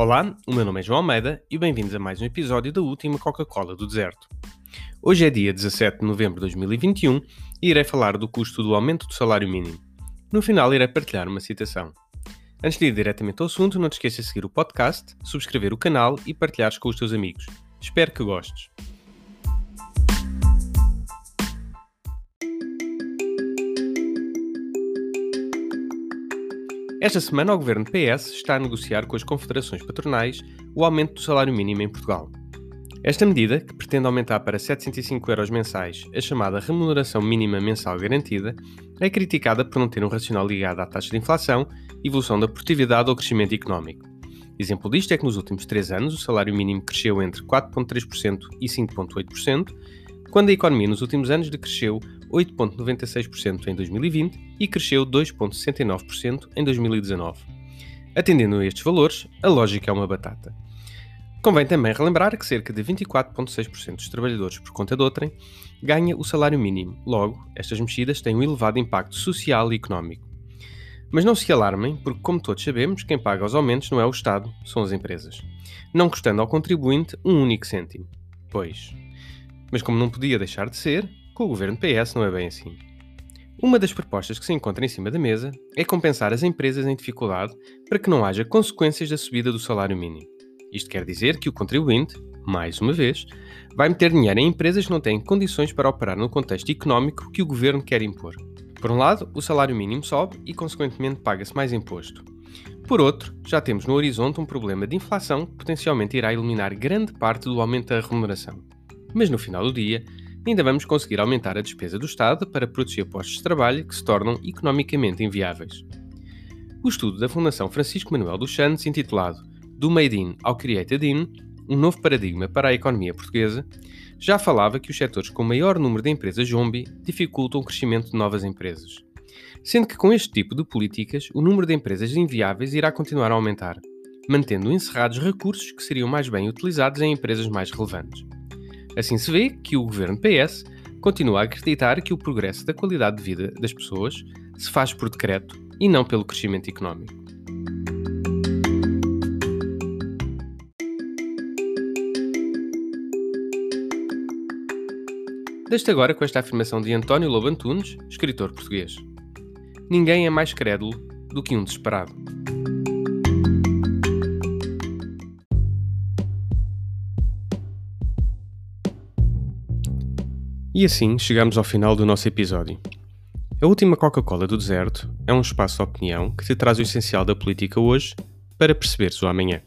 Olá, o meu nome é João Almeida e bem-vindos a mais um episódio da última Coca-Cola do Deserto. Hoje é dia 17 de novembro de 2021 e irei falar do custo do aumento do salário mínimo. No final, irei partilhar uma citação. Antes de ir diretamente ao assunto, não te esqueças de seguir o podcast, subscrever o canal e partilhares com os teus amigos. Espero que gostes. Esta semana, o governo PS está a negociar com as confederações patronais o aumento do salário mínimo em Portugal. Esta medida, que pretende aumentar para 705 euros mensais a chamada remuneração mínima mensal garantida, é criticada por não ter um racional ligado à taxa de inflação, evolução da produtividade ou crescimento económico. Exemplo disto é que nos últimos três anos o salário mínimo cresceu entre 4,3% e 5,8%, quando a economia nos últimos anos decresceu 8,96% em 2020 e cresceu 2,69% em 2019. Atendendo a estes valores, a lógica é uma batata. Convém também relembrar que cerca de 24,6% dos trabalhadores por conta de outrem ganha o salário mínimo. Logo, estas mexidas têm um elevado impacto social e económico. Mas não se alarmem, porque, como todos sabemos, quem paga os aumentos não é o Estado, são as empresas. Não custando ao contribuinte um único cêntimo. Pois. Mas como não podia deixar de ser, com o governo PS não é bem assim. Uma das propostas que se encontra em cima da mesa é compensar as empresas em dificuldade para que não haja consequências da subida do salário mínimo. Isto quer dizer que o contribuinte, mais uma vez, vai meter dinheiro em empresas que não têm condições para operar no contexto económico que o governo quer impor. Por um lado, o salário mínimo sobe e, consequentemente, paga-se mais imposto. Por outro, já temos no horizonte um problema de inflação que potencialmente irá eliminar grande parte do aumento da remuneração. Mas no final do dia, ainda vamos conseguir aumentar a despesa do Estado para proteger postos de trabalho que se tornam economicamente inviáveis. O estudo da Fundação Francisco Manuel dos Santos, intitulado Do Made in ao Created in, um novo paradigma para a economia portuguesa, já falava que os setores com maior número de empresas zombie dificultam o crescimento de novas empresas. Sendo que com este tipo de políticas, o número de empresas inviáveis irá continuar a aumentar, mantendo encerrados recursos que seriam mais bem utilizados em empresas mais relevantes. Assim se vê que o governo PS continua a acreditar que o progresso da qualidade de vida das pessoas se faz por decreto e não pelo crescimento económico. Deste agora com esta afirmação de António Lobo Antunes, escritor português. Ninguém é mais crédulo do que um desesperado. E assim chegamos ao final do nosso episódio. A última Coca-Cola do deserto é um espaço de opinião que te traz o essencial da política hoje para perceberes o amanhã.